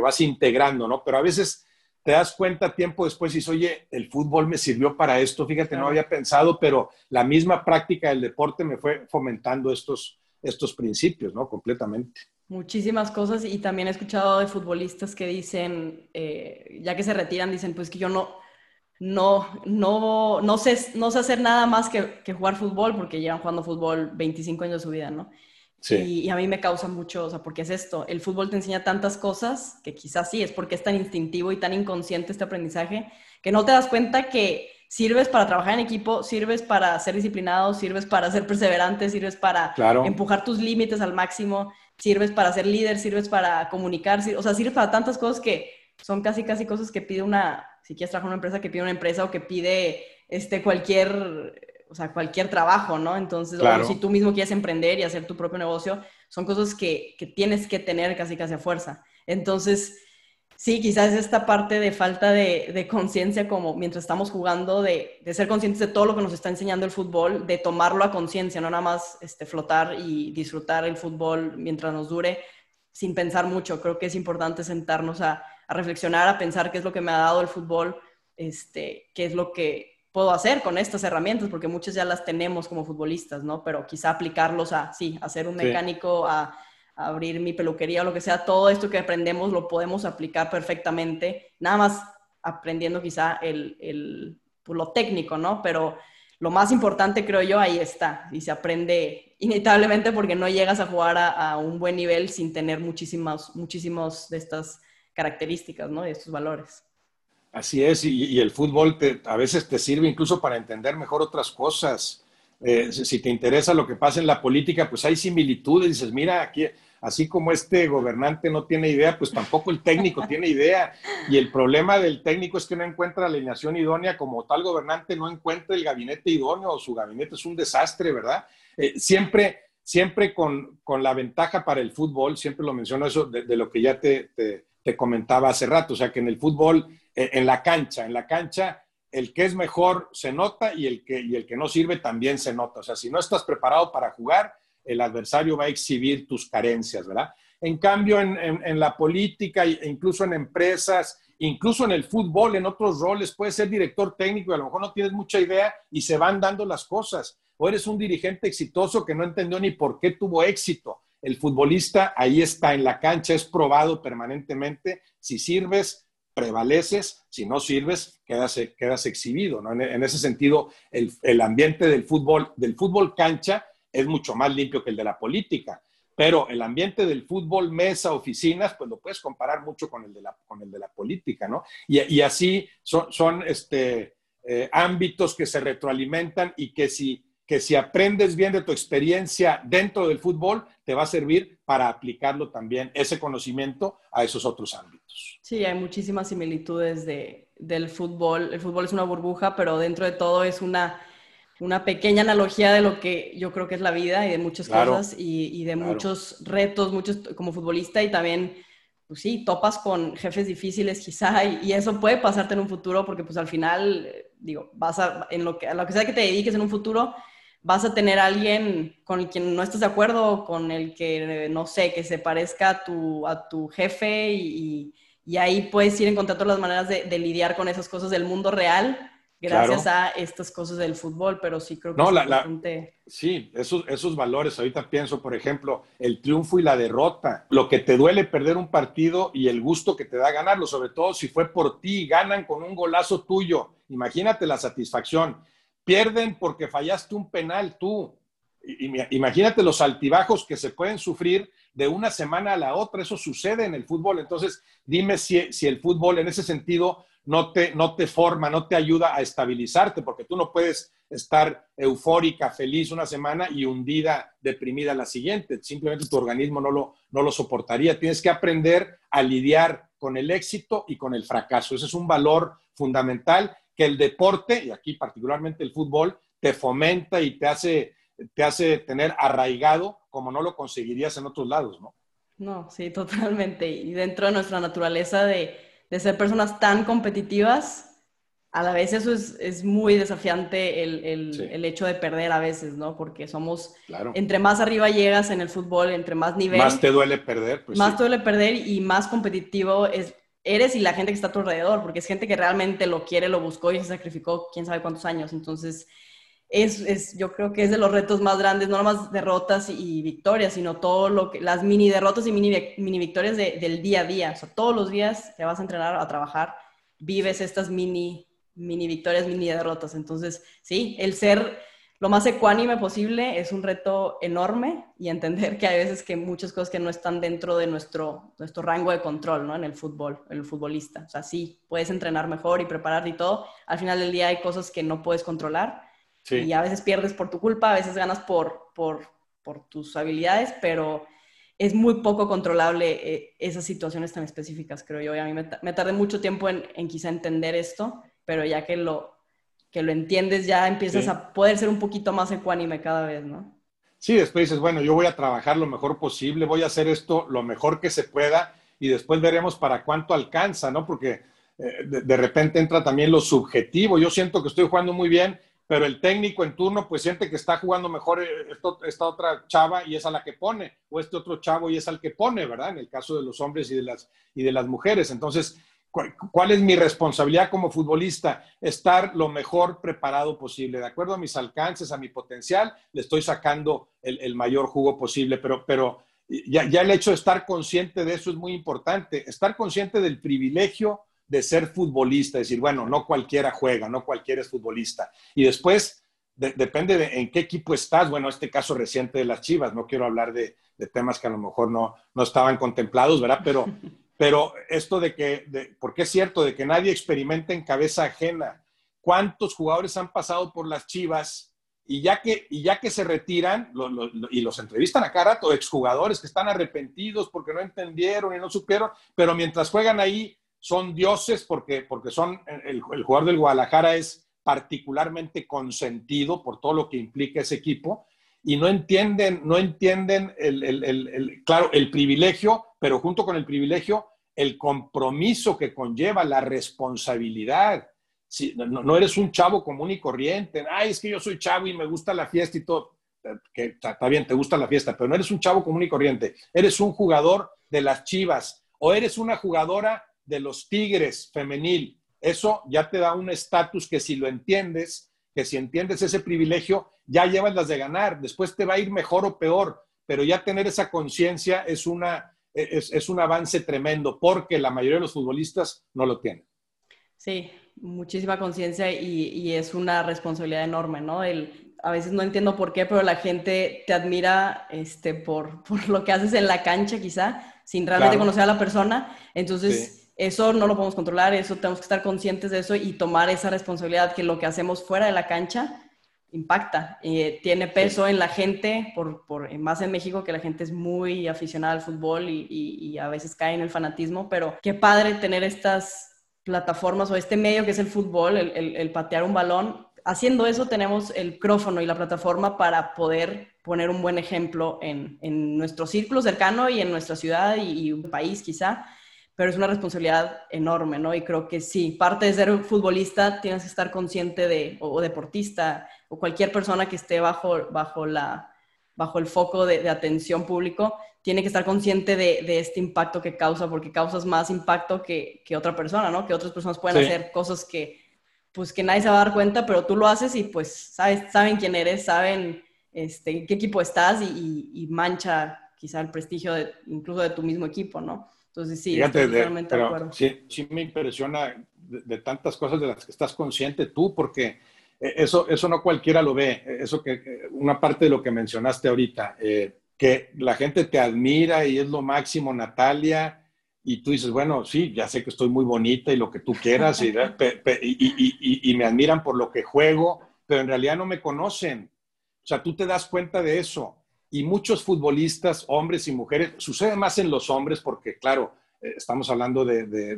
vas integrando, ¿no? Pero a veces te das cuenta tiempo después y dices, oye, el fútbol me sirvió para esto, fíjate, no había pensado, pero la misma práctica del deporte me fue fomentando estos, estos principios, ¿no? Completamente. Muchísimas cosas y también he escuchado de futbolistas que dicen, eh, ya que se retiran, dicen, pues que yo no, no, no, no, sé, no sé hacer nada más que, que jugar fútbol porque llevan jugando fútbol 25 años de su vida, ¿no? Y, a mí me causa mucho, o sea, porque es esto, el fútbol te enseña tantas cosas que quizás sí, es porque es tan instintivo y tan inconsciente este aprendizaje, que no te das cuenta que sirves para trabajar en equipo, sirves para ser disciplinado, sirves para ser perseverante, sirves para empujar tus límites al máximo, sirves para ser líder, sirves para comunicar, o sea, sirves para tantas cosas que son casi, casi cosas que pide una, si quieres trabajar en una empresa, que pide una empresa o que pide este, cualquier o sea, cualquier trabajo, ¿no? Entonces, o si tú mismo quieres emprender y hacer tu propio negocio, son cosas que, que, tienes que tener casi casi a fuerza. Entonces, sí, quizás esta parte de falta de, de conciencia, como mientras estamos jugando, de, de, ser conscientes de todo lo que nos está enseñando el fútbol, de tomarlo a conciencia, no nada más este, flotar y disfrutar el fútbol mientras nos dure, sin pensar mucho. Creo que es importante sentarnos a, a reflexionar, a pensar qué es lo que me ha dado el fútbol, este, qué es lo que puedo hacer con estas herramientas, porque muchas ya las tenemos como futbolistas, ¿no? Pero quizá aplicarlos a, sí, a ser un mecánico, a, abrir mi peluquería o lo que sea, todo esto que aprendemos lo podemos aplicar perfectamente, nada más aprendiendo quizá el, el pues, lo técnico, ¿no? Pero lo más importante, creo yo, ahí está, y se aprende inevitablemente porque no llegas a jugar a, un buen nivel sin tener muchísimos, muchísimos de estas características, ¿no? Y estos valores. Así es, y, el fútbol a veces te sirve incluso para entender mejor otras cosas. Eh, si te interesa lo que pasa en la política, pues hay similitudes. Dices, mira, aquí, así como este gobernante no tiene idea, pues tampoco el técnico tiene idea. Y el problema del técnico es que no encuentra la alineación idónea, como tal gobernante no encuentra el gabinete idóneo, o su gabinete es un desastre, ¿verdad? Eh, siempre, siempre con, la ventaja para el fútbol, siempre lo menciono eso de, lo que ya te, te comentaba hace rato, o sea que en el fútbol en la cancha. En la cancha, el que es mejor se nota y el que, y el que no sirve también se nota. O sea, si no estás preparado para jugar, el adversario va a exhibir tus carencias, ¿verdad? En cambio, en, la política e incluso en empresas, incluso en el fútbol, en otros roles, puedes ser director técnico y a lo mejor no tienes mucha idea y se van dando las cosas. O eres un dirigente exitoso que no entendió ni por qué tuvo éxito. El futbolista ahí está en la cancha, es probado permanentemente. Si sirves, prevaleces, si no sirves, quedas, quedas exhibido. ¿no? En, ese sentido, el, ambiente del fútbol, del fútbol cancha es mucho más limpio que el de la política. Pero el ambiente del fútbol, mesa, oficinas, pues lo puedes comparar mucho con el de la, con el de la política, ¿no? Y, así son, son este, eh, ámbitos que se retroalimentan y que si que si aprendes bien de tu experiencia dentro del fútbol, te va a servir para aplicarlo también, ese conocimiento, a esos otros ámbitos. Sí, hay muchísimas similitudes de, del fútbol. El fútbol es una burbuja, pero dentro de todo es una, una pequeña analogía de lo que yo creo que es la vida y de muchas cosas y, de muchos retos, muchos como futbolista y también, pues sí, topas con jefes difíciles quizá y, y, eso puede pasarte en un futuro porque pues al final, digo, vas a, en lo que, a lo que sea que te dediques en un futuro, vas a tener a alguien con el quien no estás de acuerdo, con el que, no sé, que se parezca a tu, a tu jefe y, ahí puedes ir encontrando las maneras de, lidiar con esas cosas del mundo real gracias a estas cosas del fútbol, pero sí creo que no, la, Sí, esos, esos valores, ahorita pienso, por ejemplo, el triunfo y la derrota, lo que te duele perder un partido y el gusto que te da ganarlo, sobre todo si fue por ti, ganan con un golazo tuyo, imagínate la satisfacción pierden porque fallaste un penal tú. Imagínate los altibajos que se pueden sufrir de una semana a la otra. Eso sucede en el fútbol. Entonces, dime si, si el fútbol en ese sentido no te, no te forma, no te ayuda a estabilizarte, porque tú no puedes estar eufórica, feliz una semana y hundida, deprimida la siguiente. Simplemente tu organismo no lo, no lo soportaría. Tienes que aprender a lidiar con el éxito y con el fracaso. Ese es un valor fundamental que el deporte, y aquí particularmente el fútbol, te fomenta y te hace, te hace tener arraigado como no lo conseguirías en otros lados, ¿no? No, sí, totalmente. Y dentro de nuestra naturaleza de, ser personas tan competitivas, a la vez eso es, muy desafiante el, hecho de perder a veces, ¿no? Porque somos, entre más arriba llegas en el fútbol, entre más nivel... Más te duele perder. Pues más te duele perder y más competitivo es, eres y la gente que está a tu alrededor, porque es gente que realmente lo quiere, lo buscó y se sacrificó quién sabe cuántos años. Entonces, es, es, yo creo que es de los retos más grandes, no nomás derrotas y victorias, sino todo lo que, las mini derrotas y mini, mini victorias del día a día. O sea, todos los días te vas a entrenar a trabajar, vives estas mini, mini victorias, mini derrotas. Entonces, sí, el ser lo más ecuánime posible es un reto enorme y entender que hay veces que muchas cosas que no están dentro de nuestro, nuestro rango de control, ¿no? En el fútbol, en el futbolista. O sea, sí, puedes entrenar mejor y prepararte y todo. Al final del día hay cosas que no puedes controlar y a veces pierdes por tu culpa, a veces ganas por, por, por tus habilidades, pero es muy poco controlable eh, esas situaciones tan específicas, creo yo. Y a mí me, tardé mucho tiempo en, en quizá entender esto, pero ya que lo, que lo entiendes, ya empiezas a poder ser un poquito más ecuánime cada vez, ¿no? Sí, después dices, bueno, yo voy a trabajar lo mejor posible, voy a hacer esto lo mejor que se pueda y después veremos para cuánto alcanza, ¿no? Porque eh, de, repente entra también lo subjetivo. Yo siento que estoy jugando muy bien, pero el técnico en turno pues siente que está jugando mejor eh, esta otra chava y es a la que pone, o este otro chavo y es al que pone, ¿verdad? En el caso de los hombres y de las, y de las mujeres. Entonces, ¿Cuál es mi responsabilidad como futbolista? Estar lo mejor preparado posible, de acuerdo a mis alcances, a mi potencial, le estoy sacando el, mayor jugo posible, pero, pero ya, el hecho de estar consciente de eso es muy importante, estar consciente del privilegio de ser futbolista, decir, bueno, no cualquiera juega, no cualquiera es futbolista. Y después, depende de en qué equipo estás, bueno, este caso reciente de las Chivas, no quiero hablar de, temas que a lo mejor no, no estaban contemplados, ¿verdad? Pero Pero esto de que, porque es cierto, de que nadie experimenta en cabeza ajena. ¿Cuántos jugadores han pasado por las Chivas y ya que, y ya que se retiran y los entrevistan a cada rato, exjugadores que están arrepentidos porque no entendieron y no supieron, pero mientras juegan ahí son dioses porque, porque son, el, el jugador del Guadalajara es particularmente consentido por todo lo que implica ese equipo y no entienden, no entienden el, el, el, claro, el privilegio, pero junto con el privilegio, el compromiso que conlleva, la responsabilidad. Si, no, no, eres un chavo común y corriente, ay, es que yo soy chavo y me gusta la fiesta y todo, que está bien, te gusta la fiesta, pero no eres un chavo común y corriente, eres un jugador de las Chivas o eres una jugadora de los Tigres femenil. Eso ya te da un estatus que si lo entiendes, que si entiendes ese privilegio, ya llevas las de ganar. Después te va a ir mejor o peor, pero ya tener esa conciencia es, una, es, es un avance tremendo porque la mayoría de los futbolistas no lo tienen. Sí, muchísima conciencia y, y, es una responsabilidad enorme, ¿no? El, a veces no entiendo por qué, pero la gente te admira este, por, por lo que haces en la cancha, quizá, sin realmente claro. conocer a la persona. Entonces, sí. eso no lo podemos controlar, eso tenemos que estar conscientes de eso y tomar esa responsabilidad que lo que hacemos fuera de la cancha impacta, eh, tiene peso en la gente, por, por, más en México, que la gente es muy aficionada al fútbol y, y, y, a veces cae en el fanatismo, pero qué padre tener estas plataformas o este medio que es el fútbol, el, el, el patear un balón. Haciendo eso tenemos el micrófono y la plataforma para poder poner un buen ejemplo en, en nuestro círculo cercano y en nuestra ciudad y, y un país quizá pero es una responsabilidad enorme, ¿no? Y creo que sí, parte de ser futbolista tienes que estar consciente de, o, o deportista, o cualquier persona que esté bajo, bajo, la, bajo el foco de, de atención público, tiene que estar consciente de, de, este impacto que causa, porque causas más impacto que, que otra persona, ¿no? Que otras personas pueden sí. hacer cosas que, pues, que nadie se va a dar cuenta, pero tú lo haces y pues sabes, saben quién eres, saben este, qué equipo estás y, y, y mancha quizá el prestigio de, incluso de tu mismo equipo, ¿no? Entonces, sí, Fíjate, estoy totalmente de, de acuerdo. Sí, sí me impresiona de, de, tantas cosas de las que estás consciente tú, porque eh, eso, eso no cualquiera lo ve. Eso que, una parte de lo que mencionaste ahorita, eh, que la gente te admira y es lo máximo, Natalia, y tú dices, bueno, sí, ya sé que estoy muy bonita y lo que tú quieras, y, y, y, y me admiran por lo que juego, pero en realidad no me conocen. O sea, tú te das cuenta de eso y muchos futbolistas, hombres y mujeres, sucede más en los hombres porque, claro, eh, estamos hablando de, de,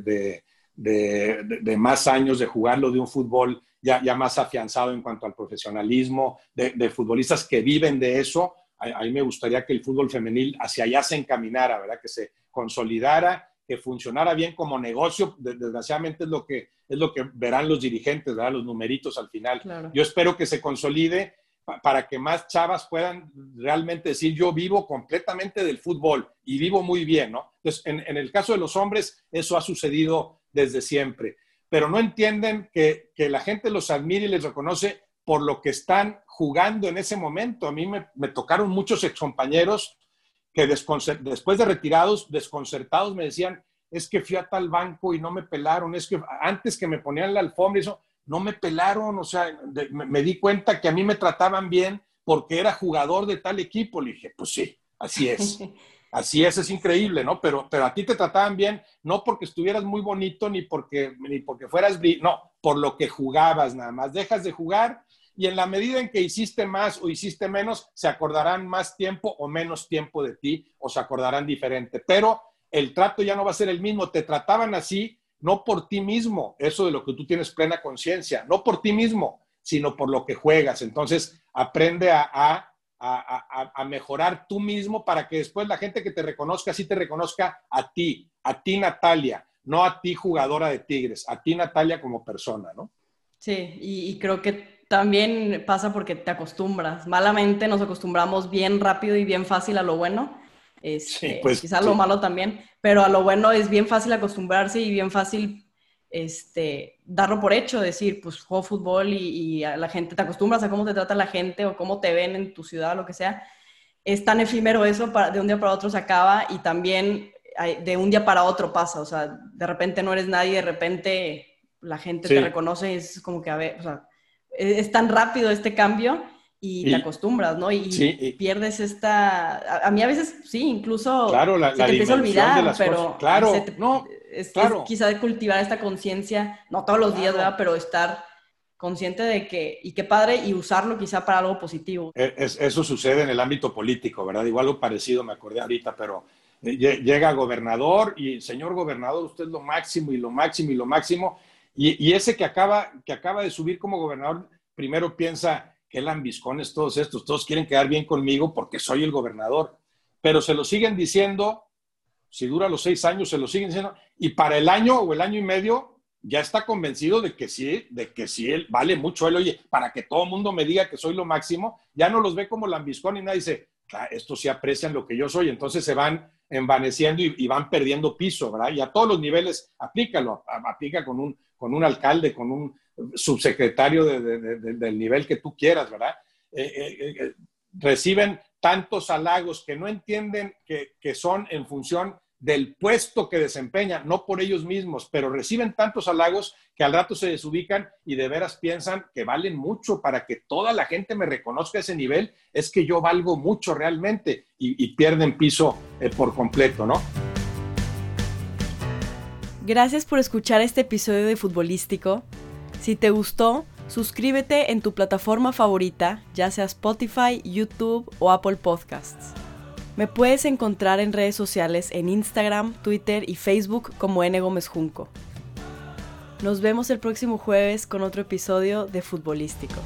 de, de, más años de jugarlo de un fútbol ya, ya más afianzado en cuanto al profesionalismo, de, futbolistas que viven de eso. A, a, mí me gustaría que el fútbol femenil hacia allá se encaminara, ¿verdad? Que se consolidara, que funcionara bien como negocio. Desgraciadamente es lo que, es lo que verán los dirigentes, ¿verdad? Los numeritos al final. Claro. Yo espero que se consolide para que más chavas puedan realmente decir, yo vivo completamente del fútbol y vivo muy bien, ¿no? Entonces, en, el caso de los hombres, eso ha sucedido desde siempre, pero no entienden que, que, la gente los admira y les reconoce por lo que están jugando en ese momento. A mí me, me tocaron muchos excompañeros que después de retirados, desconcertados, me decían, es que fui a tal banco y no me pelaron, es que antes que me ponían la alfombra y eso, no me pelaron, o sea, de, me, me, di cuenta que a mí me trataban bien porque era jugador de tal equipo. Le dije, pues sí, así es. Así es, es increíble, ¿no? Pero, pero a ti te trataban bien, no porque estuvieras muy bonito ni porque, ni porque fueras, no, por lo que jugabas nada más. Dejas de jugar y en la medida en que hiciste más o hiciste menos, se acordarán más tiempo o menos tiempo de ti o se acordarán diferente. Pero el trato ya no va a ser el mismo. Te trataban así no por ti mismo, eso de lo que tú tienes plena conciencia, no por ti mismo, sino por lo que juegas. Entonces, aprende a, mejorar tú mismo para que después la gente que te reconozca, sí te reconozca a ti, a ti Natalia, no a ti jugadora de Tigres, a ti Natalia como persona, ¿no? Sí, y creo que también pasa porque te acostumbras. Malamente nos acostumbramos bien rápido y bien fácil a lo bueno este, sí, pues, quizás sí. lo malo también, pero a lo bueno es bien fácil acostumbrarse y bien fácil este, darlo por hecho, decir, pues juego fútbol y, y, a la gente te acostumbras a cómo te trata la gente o cómo te ven en tu ciudad o lo que sea. Es tan efímero eso, para, de un día para otro se acaba y también de un día para otro pasa, o sea, de repente no eres nadie, de repente la gente sí. te reconoce y es como que, a ver, o sea, es tan rápido este cambio y, te acostumbras, ¿no? Y, pierdes esta... A, mí a veces, sí, incluso claro, la, se te empieza a olvidar, pero... Claro, no, es, claro. quizá de cultivar esta conciencia, no todos los días, ¿verdad? Pero estar consciente de que, y qué padre, y usarlo quizá para algo positivo. E, eso sucede en el ámbito político, ¿verdad? Igual lo parecido, me acordé ahorita, pero eh, llega gobernador y, señor gobernador, usted es lo máximo y lo máximo y lo máximo, y, y ese que acaba, que acaba de subir como gobernador, primero piensa, qué lambiscones todos estos, todos quieren quedar bien conmigo porque soy el gobernador, pero se lo siguen diciendo, si dura los seis años, se lo siguen diciendo, y para el año o el año y medio ya está convencido de que sí, de que sí, él vale mucho, él, oye, para que todo el mundo me diga que soy lo máximo, ya no los ve como lambiscón y nadie dice, estos sí aprecian lo que yo soy, entonces se van envaneciendo y, van perdiendo piso, ¿verdad? Y a todos los niveles, aplícalo, aplica con un, con un alcalde, con un subsecretario del nivel que tú quieras, ¿verdad? Eh, eh, eh, reciben tantos halagos que no entienden que, que, son en función del puesto que desempeñan, no por ellos mismos, pero reciben tantos halagos que al rato se desubican y de veras piensan que valen mucho para que toda la gente me reconozca ese nivel, es que yo valgo mucho realmente y, y pierden piso por completo, ¿no? Gracias por escuchar este episodio de Futbolístico. Si te gustó, suscríbete en tu plataforma favorita, ya sea Spotify, YouTube o Apple Podcasts. Me puedes encontrar en redes sociales en Instagram, Twitter y Facebook como N Gómez Junco. Nos vemos el próximo jueves con otro episodio de Futbolístico.